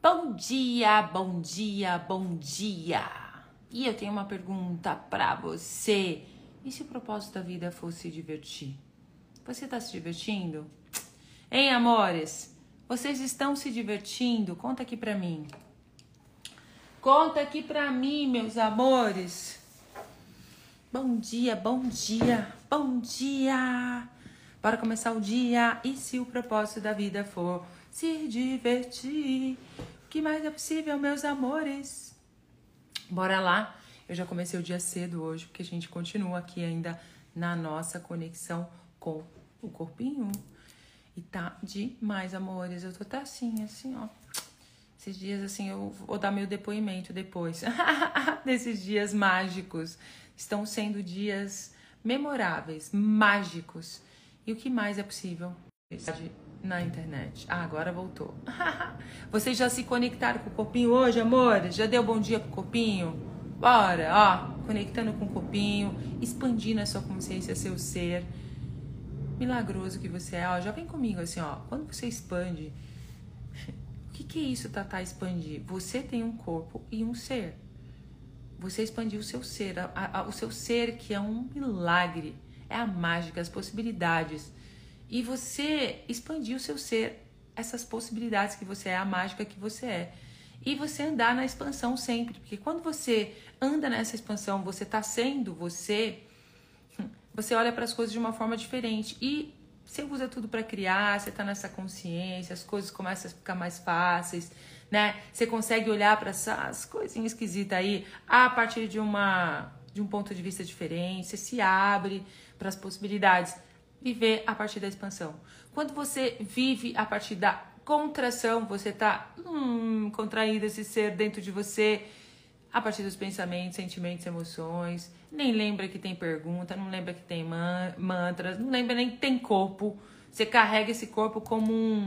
Bom dia, bom dia, bom dia. E eu tenho uma pergunta para você. E se o propósito da vida fosse se divertir? Você está se divertindo? Hein, amores? Vocês estão se divertindo? Conta aqui pra mim. Conta aqui pra mim, meus amores. Bom dia, bom dia, bom dia. Bora começar o dia. E se o propósito da vida for se divertir? O que mais é possível, meus amores? Bora lá. Eu já comecei o dia cedo hoje, porque a gente continua aqui ainda na nossa conexão com o corpinho. E tá demais, amores. Eu tô até assim, assim, ó. Esses dias, assim, eu vou dar meu depoimento depois. Desses dias mágicos. Estão sendo dias memoráveis, mágicos. E o que mais é possível na internet? Ah, agora voltou. Vocês já se conectaram com o corpinho hoje, amores? Já deu bom dia pro corpinho? Bora, ó. Conectando com o corpinho, expandindo a sua consciência, seu ser milagroso que você é. Ó, já vem comigo assim, ó. Quando você expande, o que, que é isso, Tatá, expandir? Você tem um corpo e um ser. Você expandiu o seu ser, a, a, o seu ser que é um milagre, é a mágica, as possibilidades. E você expandiu o seu ser, essas possibilidades que você é, a mágica que você é. E você andar na expansão sempre, porque quando você anda nessa expansão, você está sendo você, você olha para as coisas de uma forma diferente e você usa tudo para criar, você está nessa consciência, as coisas começam a ficar mais fáceis, né? Você consegue olhar para essas coisinhas esquisitas aí a partir de uma de um ponto de vista diferente, você se abre para as possibilidades, viver a partir da expansão. Quando você vive a partir da contração, você está hum, contraindo esse ser dentro de você a partir dos pensamentos, sentimentos, emoções nem lembra que tem pergunta, não lembra que tem man mantras, não lembra nem que tem corpo. Você carrega esse corpo como um,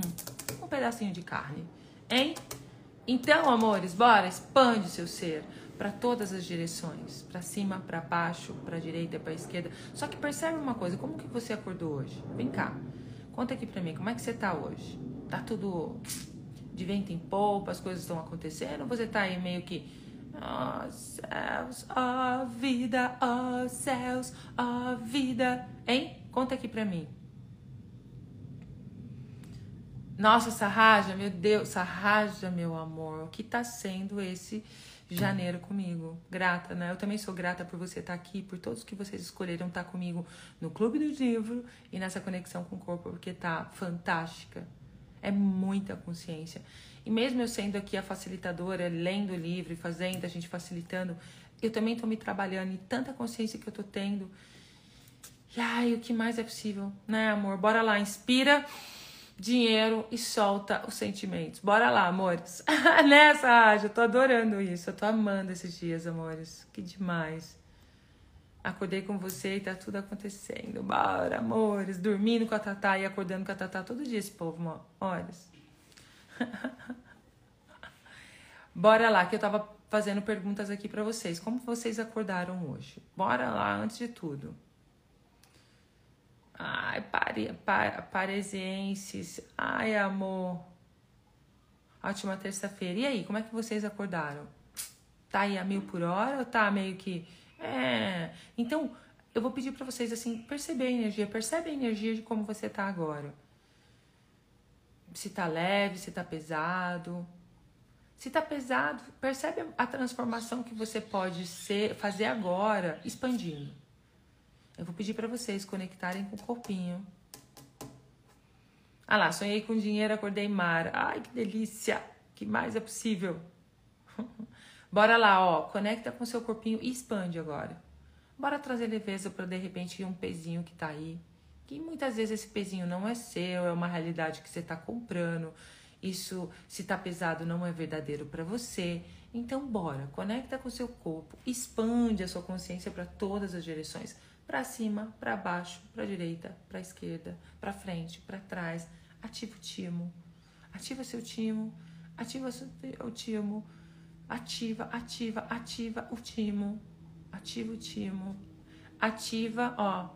um pedacinho de carne, hein? Então, amores, bora, expande seu ser para todas as direções, para cima, para baixo, para direita, para esquerda. Só que percebe uma coisa, como que você acordou hoje? Vem cá. Conta aqui para mim, como é que você tá hoje? Tá tudo de vento em polpa, as coisas estão acontecendo? Você tá aí meio que Ó oh, céus, ó oh, vida, ó oh, céus, ó vida. Hein? Conta aqui pra mim. Nossa, Sarraja, meu Deus, Sarraja, meu amor, o que tá sendo esse janeiro comigo? Grata, né? Eu também sou grata por você estar aqui, por todos que vocês escolheram estar comigo no Clube do Livro e nessa conexão com o corpo, porque tá fantástica. É muita consciência. E mesmo eu sendo aqui a facilitadora, lendo o livro, fazendo, a gente facilitando, eu também estou me trabalhando e tanta consciência que eu estou tendo. E ai, o que mais é possível, né, amor? Bora lá, inspira dinheiro e solta os sentimentos. Bora lá, amores. Nessa, né, eu tô adorando isso. Eu tô amando esses dias, amores. Que demais. Acordei com você e tá tudo acontecendo. Bora, amores. Dormindo com a Tatá e acordando com a Tatá todo dia, esse povo, olha. Bora lá, que eu tava fazendo perguntas aqui para vocês. Como vocês acordaram hoje? Bora lá, antes de tudo. Ai, pare, pare, paresienses. Ai, amor. Ótima terça-feira. E aí, como é que vocês acordaram? Tá aí a mil por hora ou tá meio que. É. Então, eu vou pedir para vocês assim, perceber a energia, percebe a energia de como você tá agora se tá leve, se tá pesado. Se tá pesado, percebe a transformação que você pode ser, fazer agora, expandindo. Eu vou pedir para vocês conectarem com o corpinho. Ah lá, sonhei com dinheiro, acordei mar. Ai, que delícia! Que mais é possível? Bora lá, ó, conecta com seu corpinho e expande agora. Bora trazer leveza para de repente um pezinho que tá aí que muitas vezes esse pezinho não é seu, é uma realidade que você está comprando. Isso, se tá pesado, não é verdadeiro para você. Então, bora, conecta com seu corpo, expande a sua consciência para todas as direções, para cima, para baixo, para direita, para esquerda, para frente, para trás. Ativa o timo. Ativa seu timo. Ativa o timo. Ativa, ativa, ativa o timo. Ativa o timo. Ativa, ó,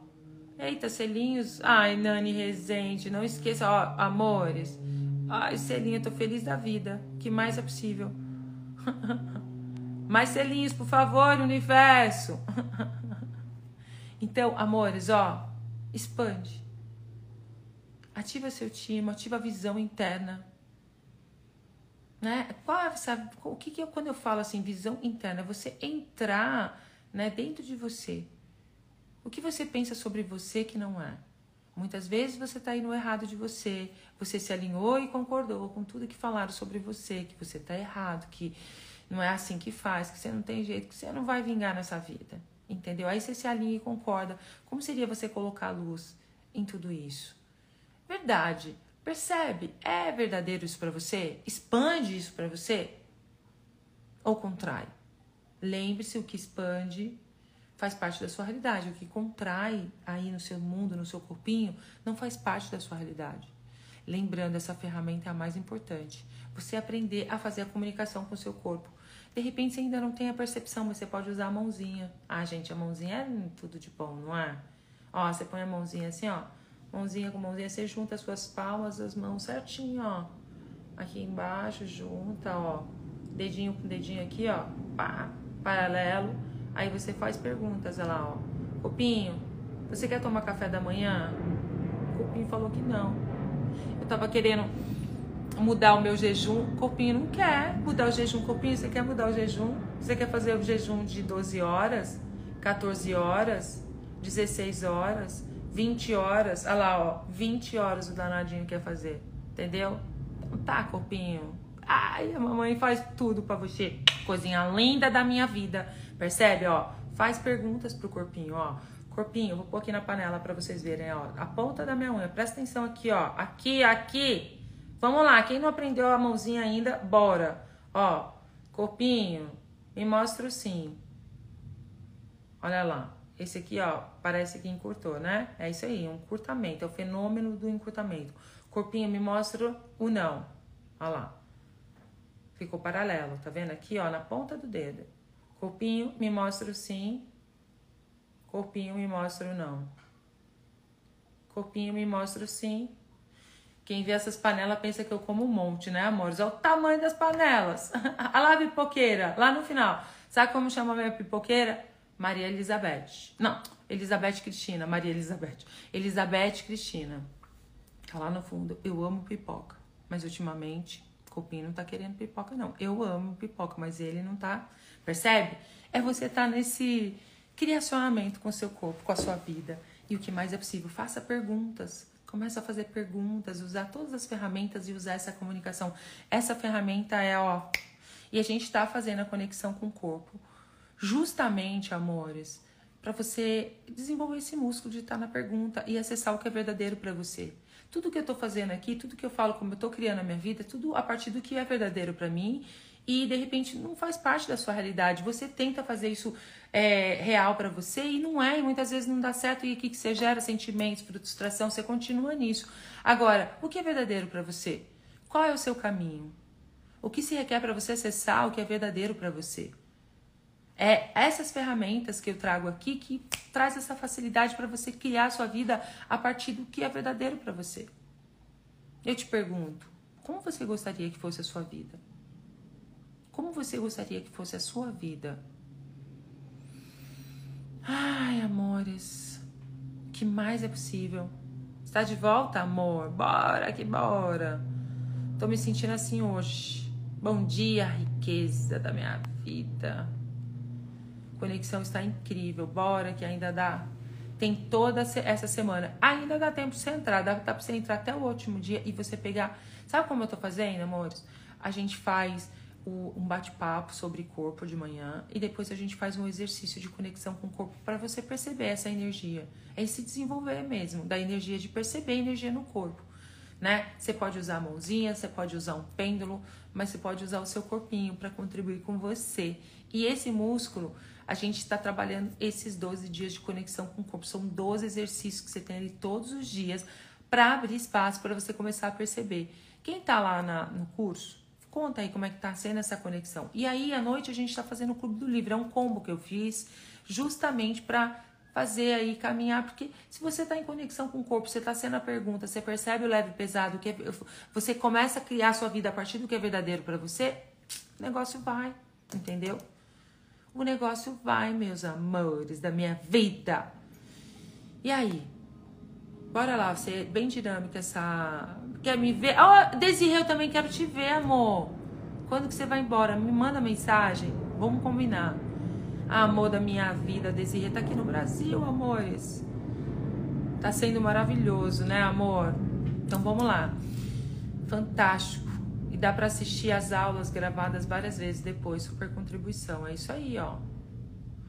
Eita, selinhos. Ai, Nani Rezende, não esqueça, ó, amores. Ai, selinha, tô feliz da vida. que mais é possível? mais selinhos, por favor, universo. então, amores, ó, expande. Ativa seu time, ativa a visão interna. Né? Qual é, o que, que eu, quando eu falo assim, visão interna? Você entrar né, dentro de você. O que você pensa sobre você que não é? Muitas vezes você está indo errado de você, você se alinhou e concordou com tudo que falaram sobre você, que você está errado, que não é assim que faz, que você não tem jeito, que você não vai vingar nessa vida. Entendeu? Aí você se alinha e concorda. Como seria você colocar luz em tudo isso? Verdade. Percebe? É verdadeiro isso para você? Expande isso para você? Ou contrai? Lembre-se o que expande faz parte da sua realidade. O que contrai aí no seu mundo, no seu corpinho, não faz parte da sua realidade. Lembrando, essa ferramenta é a mais importante. Você aprender a fazer a comunicação com o seu corpo. De repente você ainda não tem a percepção, mas você pode usar a mãozinha. Ah, gente, a mãozinha é tudo de bom, não é? Ó, você põe a mãozinha assim, ó. Mãozinha com mãozinha, você junta as suas palmas, as mãos certinho, ó. Aqui embaixo, junta, ó. Dedinho com dedinho aqui, ó. Pá, paralelo Aí você faz perguntas, olha lá, ó. Copinho, você quer tomar café da manhã? O Copinho falou que não. Eu tava querendo mudar o meu jejum. Copinho não quer mudar o jejum. Copinho, você quer mudar o jejum? Você quer fazer o jejum de 12 horas, 14 horas, 16 horas, 20 horas? Olha lá, ó. 20 horas o danadinho quer fazer. Entendeu? Então tá, Copinho. Ai, a mamãe faz tudo para você. Coisinha linda da minha vida. Percebe, ó? Faz perguntas pro corpinho, ó. Corpinho, vou pôr aqui na panela para vocês verem, ó. A ponta da minha unha. Presta atenção aqui, ó. Aqui, aqui. Vamos lá. Quem não aprendeu a mãozinha ainda, bora. Ó, corpinho, me mostra o sim. Olha lá. Esse aqui, ó, parece que encurtou, né? É isso aí, um encurtamento. É o fenômeno do encurtamento. Corpinho, me mostra o não. Olha lá. Ficou paralelo, tá vendo? Aqui, ó, na ponta do dedo. Corpinho, me mostra o sim. Corpinho, me mostra o não. Corpinho, me mostra o sim. Quem vê essas panelas pensa que eu como um monte, né, amores? Olha o tamanho das panelas. Olha lá a pipoqueira, lá no final. Sabe como chama a minha pipoqueira? Maria Elizabeth. Não, Elizabeth Cristina, Maria Elizabeth. Elizabeth Cristina. Tá lá no fundo. Eu amo pipoca. Mas ultimamente, Copinho não tá querendo pipoca, não. Eu amo pipoca, mas ele não tá Percebe? É você tá nesse criacionamento com seu corpo, com a sua vida. E o que mais é possível, faça perguntas. Comece a fazer perguntas, usar todas as ferramentas e usar essa comunicação. Essa ferramenta é, ó. E a gente está fazendo a conexão com o corpo. Justamente, amores, para você desenvolver esse músculo de estar tá na pergunta e acessar o que é verdadeiro para você. Tudo que eu estou fazendo aqui, tudo que eu falo, como eu estou criando a minha vida, tudo a partir do que é verdadeiro para mim e de repente não faz parte da sua realidade. Você tenta fazer isso é, real para você e não é, e muitas vezes não dá certo. E o que, você gera? Sentimentos, frustração, você continua nisso. Agora, o que é verdadeiro para você? Qual é o seu caminho? O que se requer para você acessar o que é verdadeiro para você? É essas ferramentas que eu trago aqui que traz essa facilidade para você criar a sua vida a partir do que é verdadeiro para você. Eu te pergunto, como você gostaria que fosse a sua vida? Como você gostaria que fosse a sua vida? Ai, amores, o que mais é possível? Está de volta, amor? Bora que bora. Tô me sentindo assim hoje. Bom dia, riqueza da minha vida. Conexão está incrível. Bora que ainda dá. Tem toda essa semana. Ainda dá tempo de você entrar. Dá, pra você entrar até o último dia e você pegar. Sabe como eu tô fazendo, amores? A gente faz um bate-papo sobre corpo de manhã e depois a gente faz um exercício de conexão com o corpo para você perceber essa energia. É se desenvolver mesmo, da energia de perceber a energia no corpo. Né? Você pode usar a mãozinha, você pode usar um pêndulo, mas você pode usar o seu corpinho para contribuir com você. E esse músculo, a gente está trabalhando esses 12 dias de conexão com o corpo. São 12 exercícios que você tem ali todos os dias para abrir espaço para você começar a perceber. Quem está lá na, no curso, Conta aí como é que tá sendo essa conexão. E aí, à noite, a gente está fazendo o Clube do Livro. É um combo que eu fiz justamente para fazer aí, caminhar, porque se você está em conexão com o corpo, você está sendo a pergunta, você percebe o leve e pesado, que é, você começa a criar a sua vida a partir do que é verdadeiro para você, o negócio vai, entendeu? O negócio vai, meus amores da minha vida. E aí? Bora lá, você é bem dinâmica essa. Quer me ver? Oh, Desirê, eu também quero te ver, amor. Quando que você vai embora? Me manda mensagem. Vamos combinar. Amor da minha vida, Desirê tá aqui no Brasil, amores. Tá sendo maravilhoso, né, amor? Então vamos lá. Fantástico. E dá para assistir as aulas gravadas várias vezes depois, super contribuição. É isso aí, ó.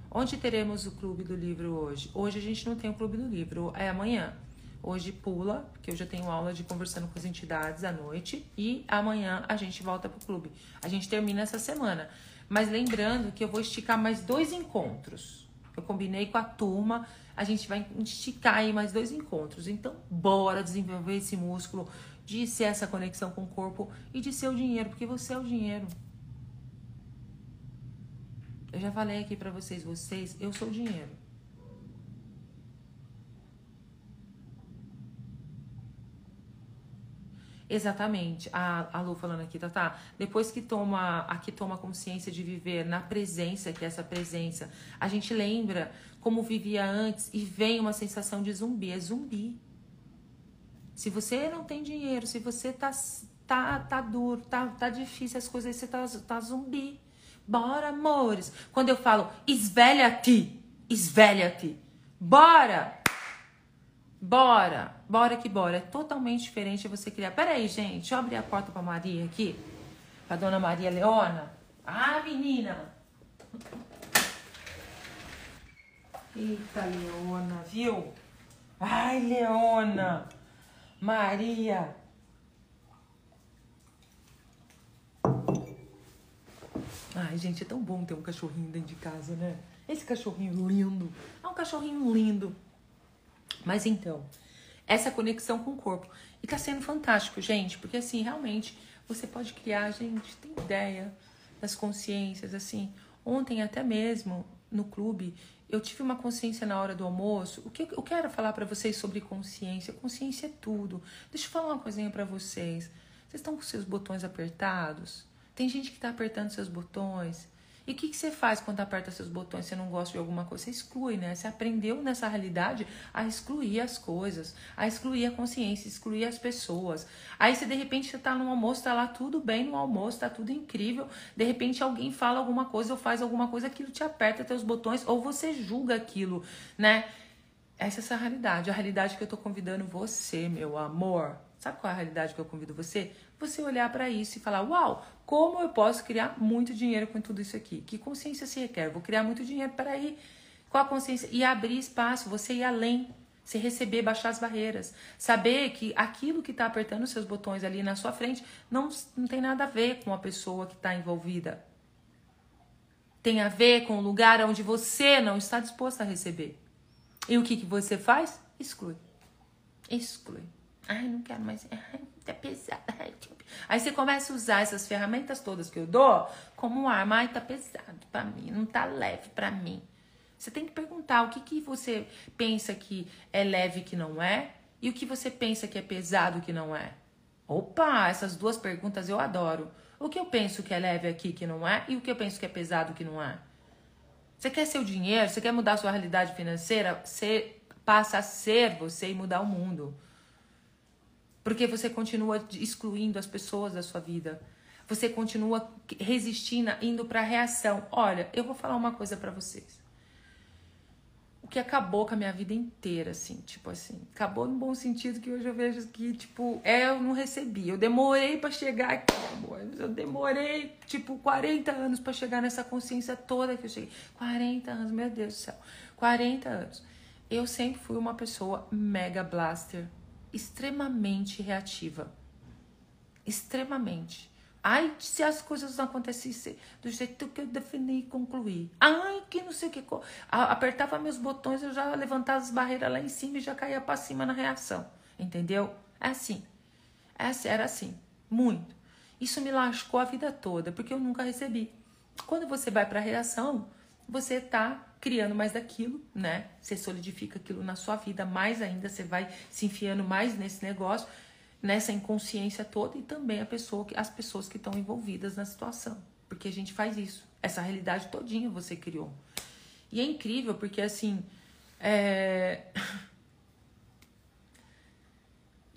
Onde teremos o clube do livro hoje? Hoje a gente não tem o clube do livro, é amanhã. Hoje pula, porque eu já tenho aula de conversando com as entidades à noite. E amanhã a gente volta pro clube. A gente termina essa semana. Mas lembrando que eu vou esticar mais dois encontros. Eu combinei com a turma, a gente vai esticar aí mais dois encontros. Então, bora desenvolver esse músculo de ser essa conexão com o corpo e de ser o dinheiro, porque você é o dinheiro. Eu já falei aqui para vocês, vocês, eu sou o dinheiro. Exatamente. A, a Lu falando aqui, tá, tá. Depois que toma, aqui toma consciência de viver na presença, que é essa presença, a gente lembra como vivia antes e vem uma sensação de zumbi. É zumbi. Se você não tem dinheiro, se você tá, tá, tá duro, tá, tá difícil as coisas, você tá, tá zumbi. Bora, amores. Quando eu falo esvelha-te, esvelha-te. Bora! Bora, bora que bora. É totalmente diferente você criar. Pera aí, gente, deixa eu abrir a porta pra Maria aqui. Pra dona Maria Leona. Ah, menina! Eita, Leona, viu? Ai, Leona! Maria! Ai, gente, é tão bom ter um cachorrinho dentro de casa, né? Esse cachorrinho lindo. É um cachorrinho lindo. Mas então, essa conexão com o corpo. E tá sendo fantástico, gente, porque assim, realmente, você pode criar, gente, tem ideia das consciências, assim. Ontem até mesmo, no clube, eu tive uma consciência na hora do almoço. O que eu quero falar para vocês sobre consciência? Consciência é tudo. Deixa eu falar uma coisinha para vocês. Vocês estão com seus botões apertados? Tem gente que tá apertando seus botões e o que, que você faz quando aperta seus botões, você não gosta de alguma coisa? Você exclui, né? Você aprendeu nessa realidade a excluir as coisas, a excluir a consciência, excluir as pessoas. Aí você, de repente, você tá no almoço, tá lá tudo bem no almoço, tá tudo incrível. De repente, alguém fala alguma coisa ou faz alguma coisa, aquilo te aperta teus botões, ou você julga aquilo, né? Essa é essa realidade, a realidade que eu tô convidando você, meu amor. Sabe qual é a realidade que eu convido você? Você olhar para isso e falar: Uau, como eu posso criar muito dinheiro com tudo isso aqui? Que consciência se requer? Vou criar muito dinheiro para ir com a consciência e abrir espaço, você ir além, você receber, baixar as barreiras, saber que aquilo que está apertando os seus botões ali na sua frente não, não tem nada a ver com a pessoa que está envolvida. Tem a ver com o lugar onde você não está disposto a receber. E o que, que você faz? Exclui. Exclui. Ai, não quero mais. Ai, tá pesado. Aí você começa a usar essas ferramentas todas que eu dou como arma. Ai, tá pesado para mim, não tá leve para mim. Você tem que perguntar o que, que você pensa que é leve que não é e o que você pensa que é pesado que não é. Opa, essas duas perguntas eu adoro. O que eu penso que é leve aqui que não é e o que eu penso que é pesado que não é. Você quer seu dinheiro, você quer mudar sua realidade financeira, você passa a ser você e mudar o mundo. Porque você continua excluindo as pessoas da sua vida. Você continua resistindo, indo para a reação. Olha, eu vou falar uma coisa para vocês. O que acabou com a minha vida inteira, assim, tipo assim, acabou no bom sentido que hoje eu vejo que, tipo, é, eu não recebi. Eu demorei para chegar aqui, amor. Eu demorei, tipo, 40 anos para chegar nessa consciência toda que eu cheguei. 40 anos, meu Deus do céu. 40 anos. Eu sempre fui uma pessoa mega blaster, extremamente reativa. Extremamente. Ai, se as coisas não acontecessem do jeito que eu defini e concluí. Ai, que não sei o que. Apertava meus botões, eu já levantava as barreiras lá em cima e já caía para cima na reação. Entendeu? É assim. É assim. Era assim. Muito. Isso me lascou a vida toda, porque eu nunca recebi. Quando você vai para a reação, você tá criando mais daquilo, né? Você solidifica aquilo na sua vida mais ainda, você vai se enfiando mais nesse negócio, nessa inconsciência toda e também a pessoa, as pessoas que estão envolvidas na situação. Porque a gente faz isso. Essa realidade todinha você criou. E é incrível porque assim. É...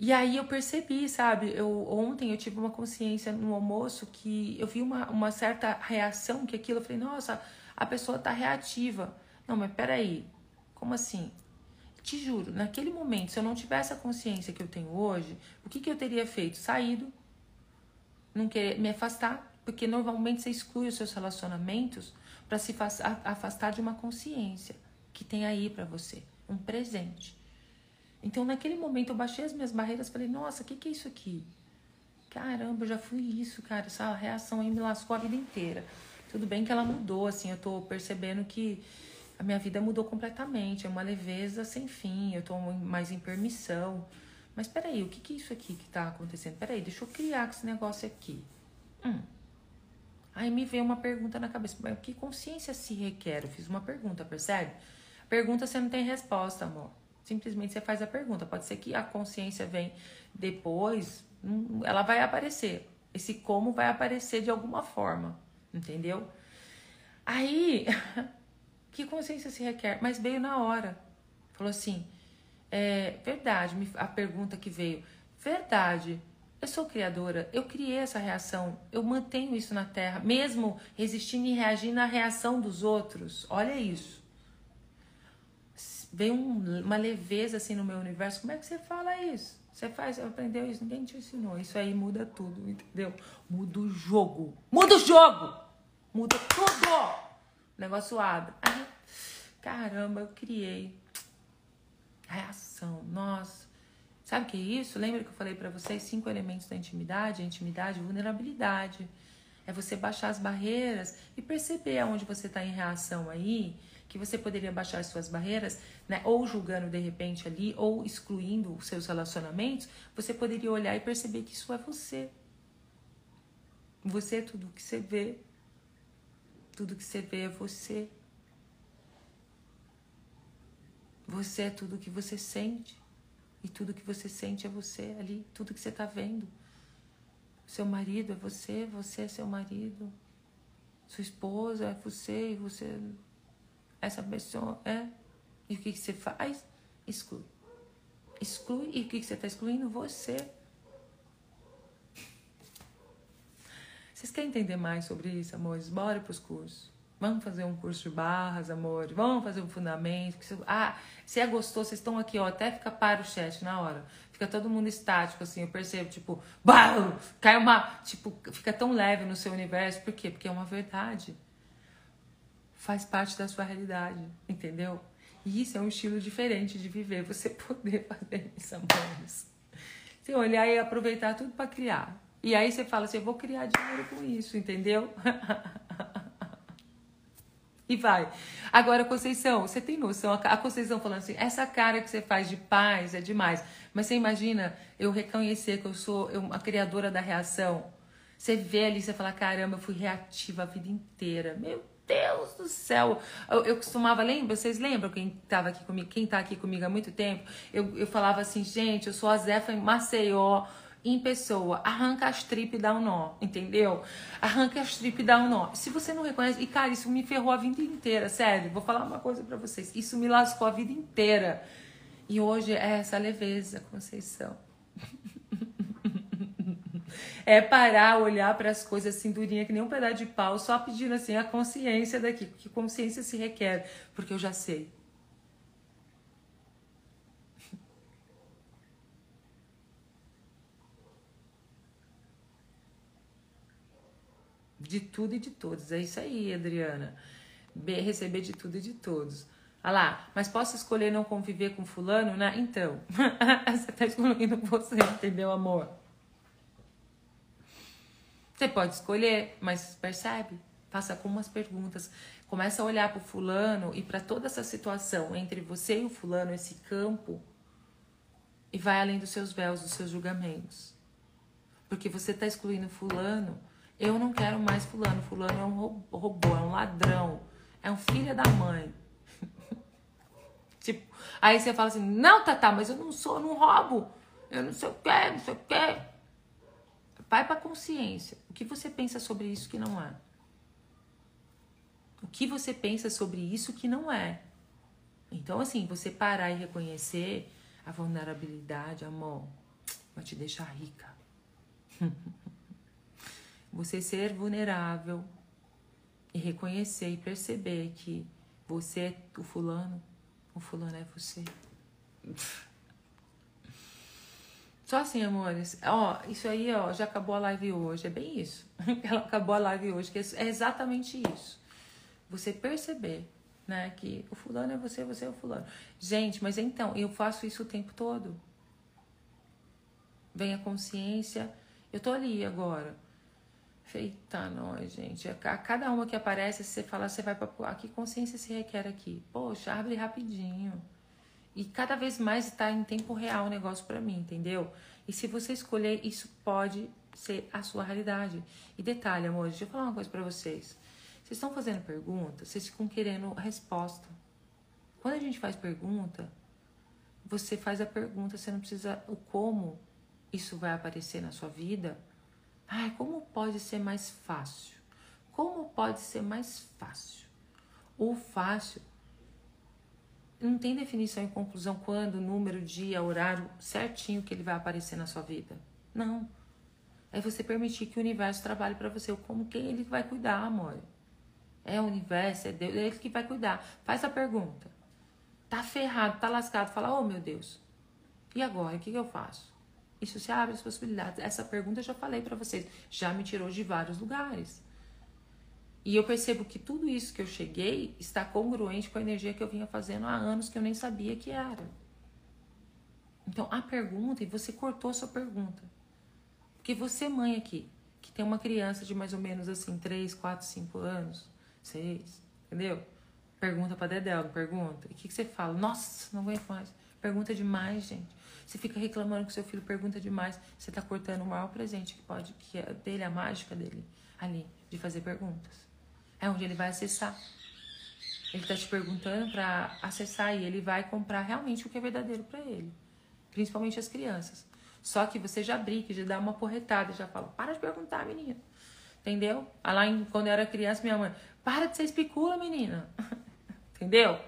E aí eu percebi, sabe? Eu, ontem eu tive uma consciência no almoço que eu vi uma, uma certa reação que aquilo, eu falei, nossa, a pessoa tá reativa. Não, mas peraí, como assim? Te juro, naquele momento, se eu não tivesse a consciência que eu tenho hoje, o que, que eu teria feito? Saído, não querer me afastar, porque normalmente você exclui os seus relacionamentos para se afastar de uma consciência que tem aí para você, um presente. Então, naquele momento, eu baixei as minhas barreiras falei: Nossa, o que, que é isso aqui? Caramba, eu já fui isso, cara. Essa reação aí me lascou a vida inteira. Tudo bem que ela mudou, assim, eu tô percebendo que a minha vida mudou completamente. É uma leveza sem fim, eu tô mais em permissão. Mas peraí, o que, que é isso aqui que tá acontecendo? Peraí, deixa eu criar esse negócio aqui. Hum. Aí me veio uma pergunta na cabeça: que consciência se requer? Eu fiz uma pergunta, percebe? Pergunta você não tem resposta, amor. Simplesmente você faz a pergunta. Pode ser que a consciência vem depois, hum, ela vai aparecer. Esse como vai aparecer de alguma forma, entendeu? Aí, que consciência se requer? Mas veio na hora. Falou assim: é verdade, a pergunta que veio, verdade, eu sou criadora, eu criei essa reação, eu mantenho isso na Terra, mesmo resistindo e reagindo à reação dos outros. Olha isso veio um, uma leveza assim no meu universo. Como é que você fala isso? Você faz, aprendeu isso, ninguém te ensinou. Isso aí muda tudo, entendeu? Muda o jogo. Muda o jogo! Muda tudo! O negócio abre. Caramba, eu criei. Reação, nossa. Sabe o que é isso? Lembra que eu falei para vocês cinco elementos da intimidade? A intimidade, vulnerabilidade. É você baixar as barreiras e perceber aonde você está em reação aí que você poderia baixar suas barreiras, né? Ou julgando de repente ali, ou excluindo os seus relacionamentos, você poderia olhar e perceber que isso é você. Você é tudo que você vê. Tudo que você vê é você. Você é tudo que você sente. E tudo que você sente é você ali, tudo que você está vendo. Seu marido é você, você é seu marido. Sua esposa é você e você essa pessoa é. E o que, você faz? Exclui. Exclui. E o que, você está excluindo? Você. Vocês querem entender mais sobre isso, amores? Bora para os cursos. Vamos fazer um curso de barras, amores. Vamos fazer um fundamento. Ah, se é gostoso, vocês estão aqui, ó. Até fica para o chat na hora. Fica todo mundo estático, assim. Eu percebo, tipo, bah, cai uma. Tipo, fica tão leve no seu universo. Por quê? Porque é uma verdade faz parte da sua realidade, entendeu? E isso é um estilo diferente de viver, você poder fazer isso. Você olhar e aproveitar tudo para criar. E aí você fala assim, eu vou criar dinheiro com isso, entendeu? e vai. Agora, Conceição, você tem noção? A Conceição falando assim, essa cara que você faz de paz é demais. Mas você imagina eu reconhecer que eu sou a criadora da reação? Você vê ali, você fala, caramba, eu fui reativa a vida inteira. Meu Deus do céu. Eu, eu costumava, lembra? Vocês lembram quem estava aqui comigo, quem tá aqui comigo há muito tempo? Eu, eu falava assim, gente, eu sou a Zefa em Maceió, em pessoa. Arranca as trip e dá um nó, entendeu? Arranca as trip e dá um nó. Se você não reconhece, e cara, isso me ferrou a vida inteira, sério. Vou falar uma coisa para vocês. Isso me lascou a vida inteira. E hoje é essa leveza, Conceição. é parar, olhar para as coisas assim durinha que nem um pedaço de pau, só pedindo assim a consciência daqui, que consciência se requer, porque eu já sei. De tudo e de todos. É isso aí, Adriana. Receber de tudo e de todos. Ah lá, mas posso escolher não conviver com fulano, né? Então, você tá excluindo você, entendeu, amor? Você pode escolher, mas percebe? Faça com umas perguntas. Começa a olhar para o fulano e para toda essa situação entre você e o fulano, esse campo, e vai além dos seus véus, dos seus julgamentos. Porque você está excluindo fulano. Eu não quero mais fulano. Fulano é um robô, é um ladrão, é um filho da mãe. Tipo, aí você fala assim, não, Tatá, mas eu não sou, eu não roubo. Eu não sei o que, não sei o que. Vai pra consciência. O que você pensa sobre isso que não é? O que você pensa sobre isso que não é? Então, assim, você parar e reconhecer a vulnerabilidade, amor, vai te deixar rica. você ser vulnerável e reconhecer e perceber que você é o fulano, o fulano é você. Só assim, amores. Ó, isso aí, ó, já acabou a live hoje. É bem isso. Ela acabou a live hoje, que é exatamente isso. Você perceber, né, que o fulano é você, você é o fulano. Gente, mas então, eu faço isso o tempo todo. Vem a consciência. Eu tô ali agora. Feita nós, gente. A cada uma que aparece, você fala, você vai pra. Ah, que consciência se requer aqui? Poxa, abre rapidinho. E cada vez mais está em tempo real o negócio para mim, entendeu? E se você escolher, isso pode ser a sua realidade. E detalhe, amor, deixa eu falar uma coisa para vocês. Vocês estão fazendo pergunta, vocês ficam querendo resposta. Quando a gente faz pergunta, você faz a pergunta, você não precisa o como isso vai aparecer na sua vida. Ai, como pode ser mais fácil? Como pode ser mais fácil? O fácil não tem definição e conclusão quando, número, dia, horário certinho que ele vai aparecer na sua vida. Não. É você permitir que o universo trabalhe para você. Como quem ele vai cuidar, amor? É o universo, é Deus, é ele que vai cuidar. Faz a pergunta. Tá ferrado, tá lascado. Fala, oh meu Deus. E agora? O que, que eu faço? Isso se abre as possibilidades. Essa pergunta eu já falei para vocês. Já me tirou de vários lugares. E eu percebo que tudo isso que eu cheguei está congruente com a energia que eu vinha fazendo há anos que eu nem sabia que era. Então, a pergunta, e você cortou a sua pergunta. Porque você, mãe aqui, que tem uma criança de mais ou menos assim, 3, 4, 5 anos, 6, entendeu? Pergunta pra Dedel, pergunta. E o que, que você fala? Nossa, não aguento mais. Pergunta demais, gente. Você fica reclamando que seu filho pergunta demais. Você tá cortando o maior presente que pode, que é dele, a mágica dele, ali, de fazer perguntas. É onde ele vai acessar. Ele está te perguntando para acessar e ele vai comprar realmente o que é verdadeiro para ele. Principalmente as crianças. Só que você já brinca, já dá uma porretada, já fala: para de perguntar, menina. Entendeu? Lá em, quando eu era criança, minha mãe: para de ser especula, menina. Entendeu?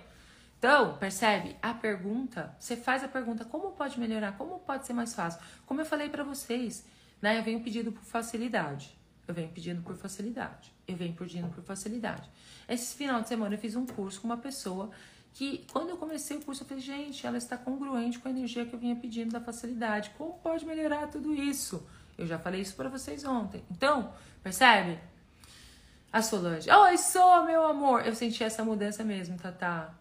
Então, percebe? A pergunta, você faz a pergunta: como pode melhorar? Como pode ser mais fácil? Como eu falei para vocês, né? Eu venho pedindo por facilidade. Eu venho pedindo por facilidade. Eu venho pedindo por facilidade. Esse final de semana eu fiz um curso com uma pessoa que, quando eu comecei o curso, eu falei, gente, ela está congruente com a energia que eu vinha pedindo da facilidade. Como pode melhorar tudo isso? Eu já falei isso para vocês ontem. Então, percebe? A Solange, oi, sou meu amor. Eu senti essa mudança mesmo, Tata.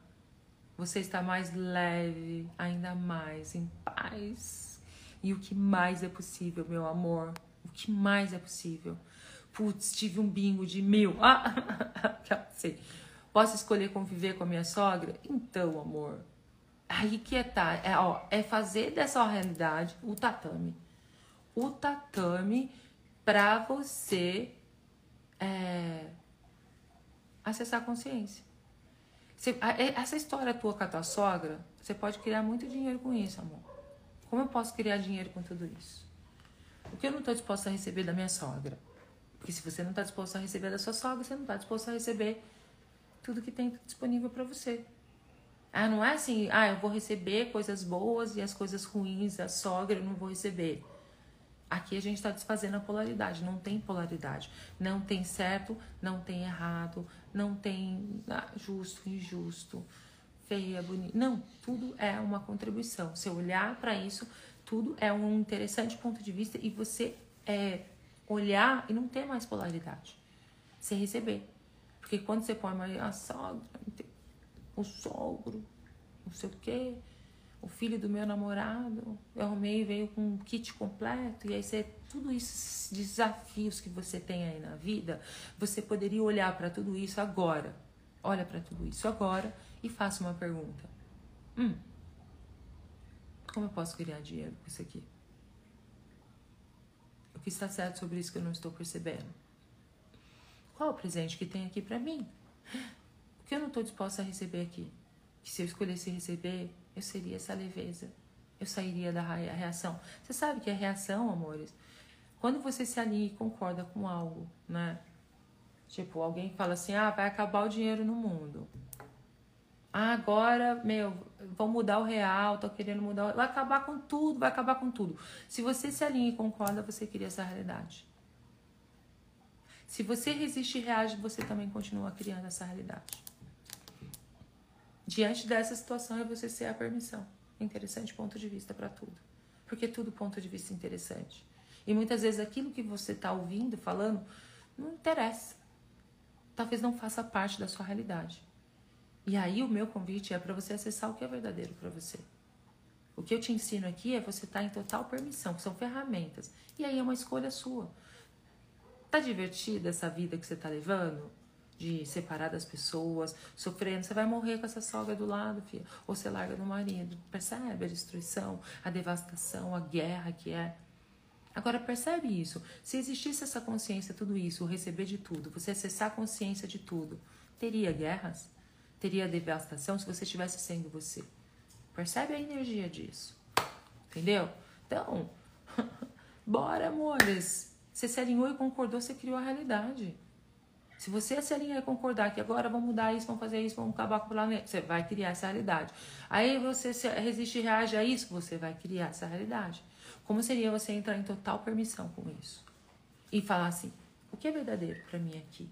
Você está mais leve, ainda mais em paz. E o que mais é possível, meu amor? O que mais é possível? Putz, tive um bingo de mil. Ah, sei. Posso escolher conviver com a minha sogra? Então, amor, aí que é, tá, é, ó, é fazer dessa realidade o tatame. O tatame para você é, acessar a consciência. Você, essa história tua com a tua sogra, você pode criar muito dinheiro com isso, amor. Como eu posso criar dinheiro com tudo isso? O que eu não estou disposta a receber da minha sogra? Porque se você não está disposto a receber da sua sogra, você não está disposto a receber tudo que tem disponível para você. Ah, não é assim, ah, eu vou receber coisas boas e as coisas ruins da sogra eu não vou receber. Aqui a gente está desfazendo a polaridade, não tem polaridade. Não tem certo, não tem errado, não tem ah, justo, injusto, feia, bonita. Não, tudo é uma contribuição. Se eu olhar para isso, tudo é um interessante ponto de vista e você é, olhar e não ter mais polaridade. Você receber. Porque quando você põe a sogra, o sogro, não sei o quê, o filho do meu namorado, eu arrumei veio com um kit completo, e aí você, tudo isso, desafios que você tem aí na vida, você poderia olhar para tudo isso agora. Olha para tudo isso agora e faça uma pergunta. Hum, como eu posso criar dinheiro com isso aqui? O que está certo sobre isso que eu não estou percebendo? Qual o presente que tem aqui para mim? O que eu não estou disposta a receber aqui? que se eu escolhesse receber, eu seria essa leveza. Eu sairia da reação. Você sabe que a reação, amores, quando você se alinha e concorda com algo, né? Tipo, alguém fala assim: ah, vai acabar o dinheiro no mundo. Ah, agora, meu, vão mudar o real, tô querendo mudar. O... Vai acabar com tudo, vai acabar com tudo. Se você se alinha e concorda, você cria essa realidade. Se você resiste e reage, você também continua criando essa realidade. Diante dessa situação é você ser a permissão. Interessante ponto de vista para tudo. Porque tudo ponto de vista interessante. E muitas vezes aquilo que você está ouvindo, falando, não interessa. Talvez não faça parte da sua realidade. E aí o meu convite é para você acessar o que é verdadeiro para você. O que eu te ensino aqui é você estar tá em total permissão, que são ferramentas. E aí é uma escolha sua. Tá divertida essa vida que você tá levando? De separar das pessoas, sofrendo. Você vai morrer com essa sogra do lado, filha. Ou você larga do marido. Percebe a destruição, a devastação, a guerra que é. Agora percebe isso. Se existisse essa consciência, tudo isso, o receber de tudo, você acessar a consciência de tudo, teria guerras? Teria devastação se você estivesse sendo você? Percebe a energia disso? Entendeu? Então, bora, amores. Você se alinhou e concordou, você criou a realidade. Se você se alinhar e concordar que agora vamos mudar isso, vamos fazer isso, vamos acabar com o planeta, você vai criar essa realidade. Aí você resiste e reage a isso, você vai criar essa realidade. Como seria você entrar em total permissão com isso? E falar assim: o que é verdadeiro para mim aqui?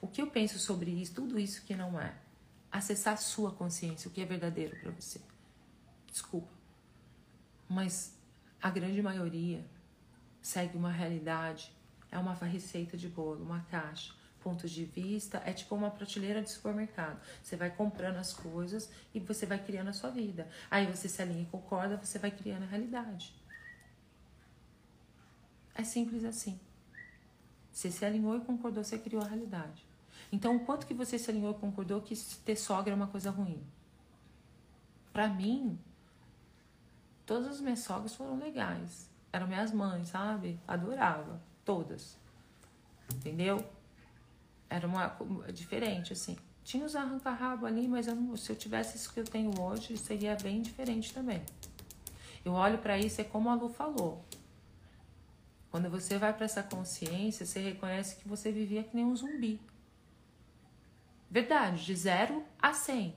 O que eu penso sobre isso, tudo isso que não é? Acessar a sua consciência, o que é verdadeiro para você. Desculpa. Mas a grande maioria segue uma realidade, é uma receita de bolo, uma caixa. Pontos de vista é tipo uma prateleira de supermercado. Você vai comprando as coisas e você vai criando a sua vida. Aí você se alinha e concorda, você vai criando a realidade. É simples assim. Você se alinhou e concordou, você criou a realidade. Então, o quanto que você se alinhou e concordou que ter sogra é uma coisa ruim? Para mim, todas as minhas sogras foram legais eram minhas mães, sabe? Adorava, todas. Entendeu? Era uma diferente, assim. Tinha os arranca-rabo ali, mas eu não, se eu tivesse isso que eu tenho hoje, seria bem diferente também. Eu olho para isso, é como a Lu falou. Quando você vai para essa consciência, você reconhece que você vivia que nem um zumbi. Verdade, de 0 a 100.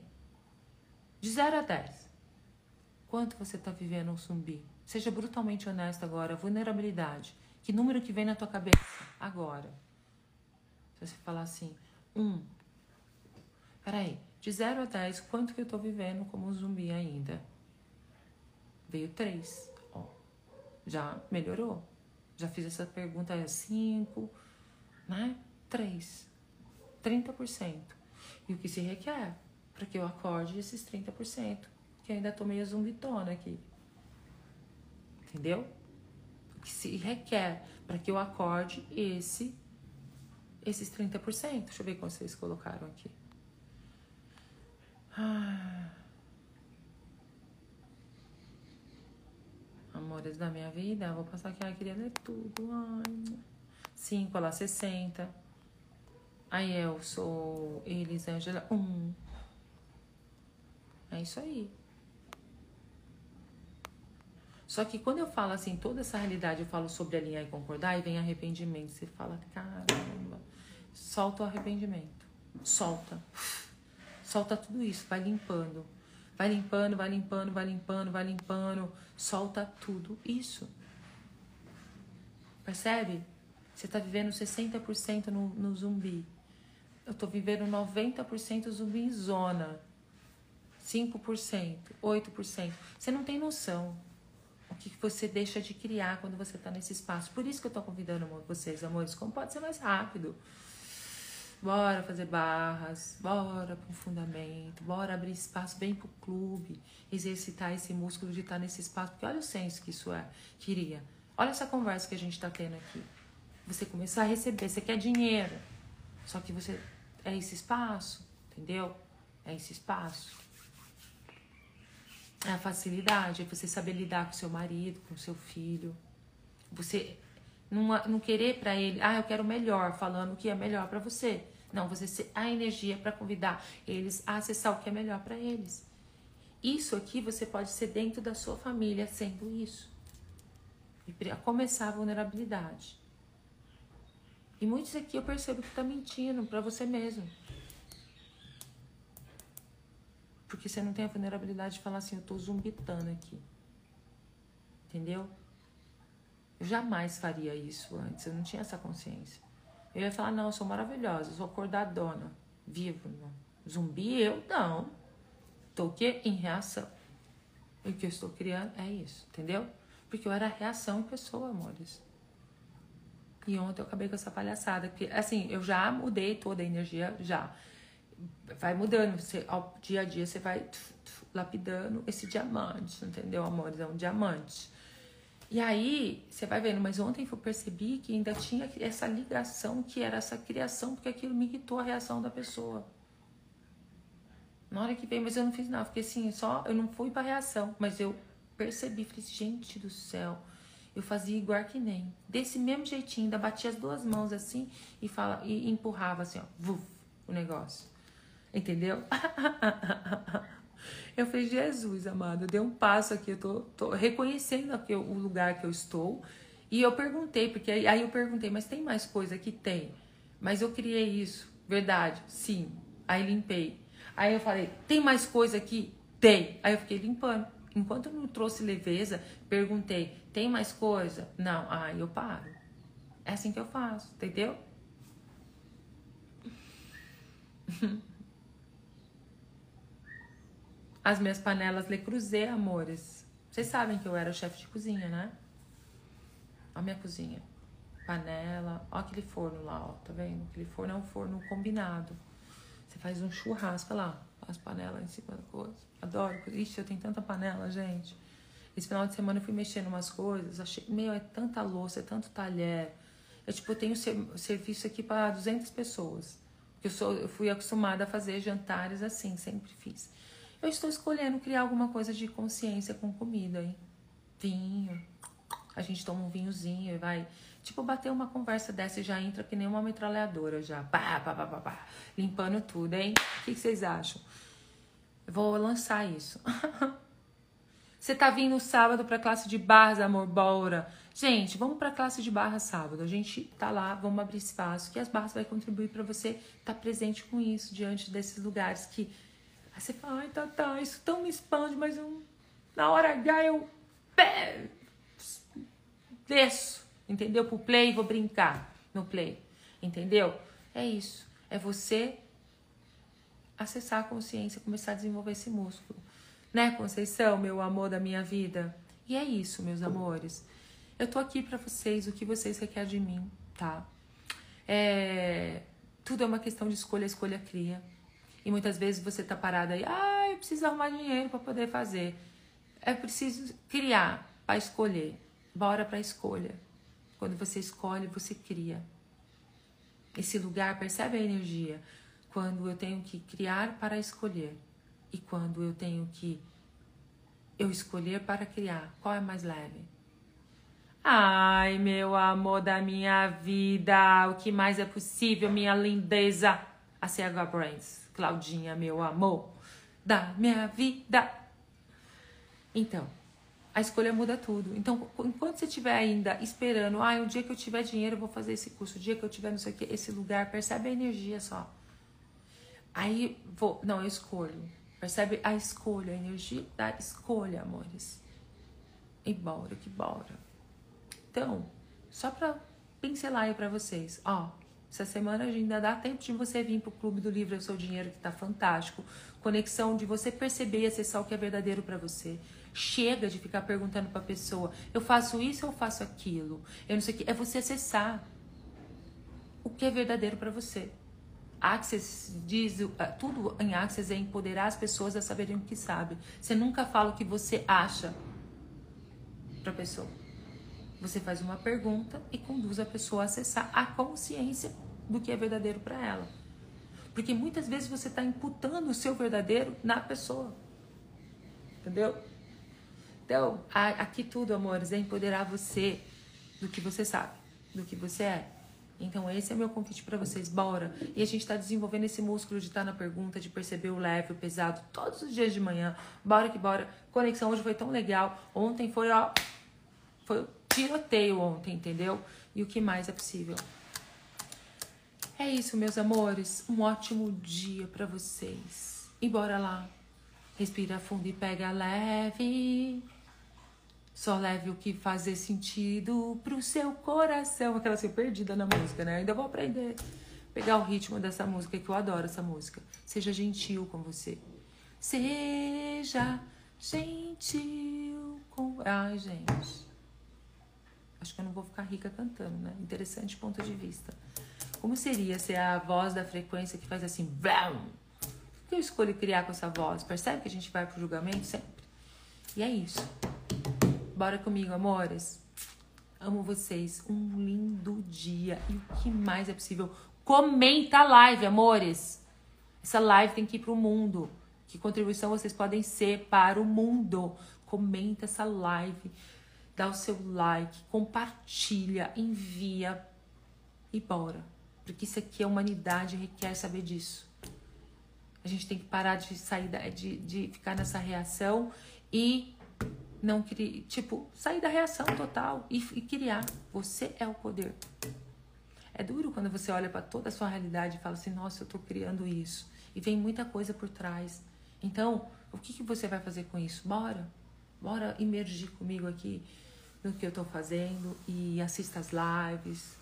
De 0 a 10. Quanto você está vivendo um zumbi? Seja brutalmente honesto agora. Vulnerabilidade. Que número que vem na tua cabeça agora? Se você falar assim, um. Peraí, de 0 a 10, quanto que eu tô vivendo como um zumbi ainda? Veio 3. Ó, já melhorou. Já fiz essa pergunta é 5, né? 3. 30%. E o que se requer? Para que eu acorde esses 30%. Que ainda tô meio zumbitona aqui entendeu? O que se requer para que eu acorde esse esses 30%. Deixa eu ver quantos vocês colocaram aqui. Ah. Amores da minha vida, vou passar aqui. Ai, queria ler tudo. Ai. 5, lá, 60. Aí eu sou Elisângela, 1. Um. É isso aí. Só que quando eu falo assim, toda essa realidade, eu falo sobre alinhar e concordar, e vem arrependimento. Você fala, caramba, solta o arrependimento. Solta. Solta tudo isso, vai limpando. Vai limpando, vai limpando, vai limpando, vai limpando. Solta tudo isso. Percebe? Você está vivendo 60% no, no zumbi. Eu estou vivendo 90% zumbi em zona. 5%, 8%. Você não tem noção o que você deixa de criar quando você está nesse espaço. Por isso que eu estou convidando vocês, amores, como pode ser mais rápido. Bora fazer barras, bora para fundamento, bora abrir espaço bem pro clube, exercitar esse músculo de estar tá nesse espaço, porque olha o senso que isso é, queria. Olha essa conversa que a gente está tendo aqui. Você começar a receber, você quer dinheiro, só que você é esse espaço, entendeu? É esse espaço. É a facilidade, é você saber lidar com seu marido, com seu filho. Você não, não querer para ele, ah, eu quero melhor, falando o que é melhor para você. Não, você a energia para convidar eles a acessar o que é melhor para eles. isso aqui você pode ser dentro da sua família sendo isso. E começar a vulnerabilidade. E muitos aqui eu percebo que tá mentindo para você mesmo. Porque você não tem a vulnerabilidade de falar assim, eu tô zumbitando aqui. Entendeu? Eu jamais faria isso antes, eu não tinha essa consciência. Eu ia falar, não, eu sou maravilhosa, eu sou acordadona, vivo. Não. Zumbi, eu não. Tô o quê? Em reação. E o que eu estou criando é isso, entendeu? Porque eu era reação em pessoa, amores. E ontem eu acabei com essa palhaçada. Porque, assim, eu já mudei toda a energia, já. Vai mudando. Você, ao dia a dia você vai lapidando esse diamante, entendeu, amores? É um diamante. E aí, você vai vendo, mas ontem eu percebi que ainda tinha essa ligação, que era essa criação, porque aquilo me irritou a reação da pessoa. Na hora que veio, mas eu não fiz nada, porque assim, só eu não fui pra reação, mas eu percebi, falei, gente do céu, eu fazia igual que nem. Desse mesmo jeitinho, ainda batia as duas mãos assim e, fala, e empurrava assim, ó, vuf, o negócio. Entendeu? Eu falei, Jesus, amado, dei um passo aqui, eu tô, tô reconhecendo aqui o lugar que eu estou. E eu perguntei, porque aí, aí eu perguntei, mas tem mais coisa que tem? Mas eu criei isso, verdade, sim. Aí limpei. Aí eu falei, tem mais coisa aqui? Tem. Aí eu fiquei limpando. Enquanto eu não trouxe leveza, perguntei, tem mais coisa? Não. Aí eu paro. É assim que eu faço, entendeu? As minhas panelas Le Creuset, amores. Vocês sabem que eu era chefe de cozinha, né? A minha cozinha. Panela. Olha aquele forno lá, ó. Tá vendo? Aquele forno é um forno combinado. Você faz um churrasco lá. As panelas em cima da coisa. Adoro. Ixi, eu tenho tanta panela, gente. Esse final de semana eu fui mexendo umas coisas. Achei, meu, é tanta louça, é tanto talher. Eu, tipo, eu tenho serviço aqui para 200 pessoas. Eu, sou, eu fui acostumada a fazer jantares assim, sempre fiz. Eu estou escolhendo criar alguma coisa de consciência com comida, hein? Vinho. A gente toma um vinhozinho e vai. Tipo, bater uma conversa dessa e já entra que nem uma metralhadora já. Pá, pá, pá, pá, pá. Limpando tudo, hein? O que, vocês acham? Vou lançar isso. Você tá vindo sábado pra classe de barras, amor, bora. Gente, vamos pra classe de barras sábado. A gente tá lá, vamos abrir espaço, que as barras vai contribuir para você estar tá presente com isso diante desses lugares que Aí você fala, ai, tá, tá, isso tão me expande, mas eu, na hora H eu desço, entendeu? Pro play, vou brincar no play, entendeu? É isso. É você acessar a consciência, começar a desenvolver esse músculo. Né, Conceição, meu amor da minha vida? E é isso, meus amores. Eu tô aqui para vocês, o que vocês requerem de mim, tá? É, tudo é uma questão de escolha, escolha cria. E muitas vezes você tá parada aí, ah, eu preciso arrumar dinheiro para poder fazer. É preciso criar para escolher. Bora para escolha. Quando você escolhe, você cria. Esse lugar, percebe a energia? Quando eu tenho que criar para escolher e quando eu tenho que eu escolher para criar, qual é mais leve? Ai, meu amor da minha vida, o que mais é possível, minha lindeza? A CH Brains. Claudinha, meu amor, da minha vida. Então, a escolha muda tudo. Então, enquanto você estiver ainda esperando, ah, um dia que eu tiver dinheiro, eu vou fazer esse curso, o dia que eu tiver não sei o que, esse lugar, percebe a energia só. Aí, vou, não, eu escolho. Percebe a escolha, a energia da escolha, amores. E bora, que bora. Então, só pra pincelar aí pra vocês, ó, essa semana ainda dá tempo de você vir para o Clube do Livro É o Seu Dinheiro, que está fantástico. Conexão de você perceber e acessar o que é verdadeiro para você. Chega de ficar perguntando para a pessoa: eu faço isso ou eu faço aquilo? Eu não sei o que. É você acessar o que é verdadeiro para você. Access diz, eh, tudo em Access é empoderar as pessoas a saberem o que sabem. Você nunca fala o que você acha para a pessoa. Você faz uma pergunta e conduz a pessoa a acessar a consciência do que é verdadeiro para ela. Porque muitas vezes você está imputando o seu verdadeiro na pessoa. Entendeu? Então, aqui tudo, amores, é empoderar você do que você sabe, do que você é. Então esse é meu convite para vocês, bora. E a gente está desenvolvendo esse músculo de estar tá na pergunta, de perceber o leve, o pesado, todos os dias de manhã. Bora que bora. Conexão hoje foi tão legal. Ontem foi ó, foi tiroteio ontem, entendeu? E o que mais é possível. É isso, meus amores. Um ótimo dia para vocês. E bora lá. Respira fundo e pega leve. Só leve o que fazer sentido pro seu coração. Aquela assim, perdida na música, né? Ainda vou aprender. Pegar o ritmo dessa música, que eu adoro essa música. Seja gentil com você. Seja gentil com. Ai, gente. Acho que eu não vou ficar rica cantando, né? Interessante ponto de vista. Como seria ser a voz da frequência que faz assim, bam? O que eu escolho criar com essa voz? Percebe que a gente vai pro julgamento sempre? E é isso. Bora comigo, amores. Amo vocês. Um lindo dia. E o que mais é possível? Comenta a live, amores. Essa live tem que ir pro mundo. Que contribuição vocês podem ser para o mundo? Comenta essa live. Dá o seu like, compartilha, envia e bora. Porque isso aqui, a humanidade requer saber disso. A gente tem que parar de sair, de, de ficar nessa reação e não criar, tipo, sair da reação total e, e criar. Você é o poder. É duro quando você olha para toda a sua realidade e fala assim: nossa, eu tô criando isso. E vem muita coisa por trás. Então, o que, que você vai fazer com isso? Bora. Bora imergir comigo aqui no que eu tô fazendo e assista as lives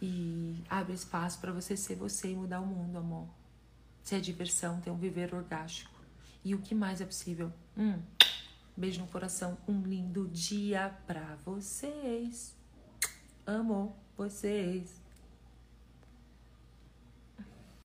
e abre espaço para você ser você e mudar o mundo, amor. Se é diversão, ter um viver orgástico. E o que mais é possível? Hum. Beijo no coração. Um lindo dia pra vocês. Amo vocês.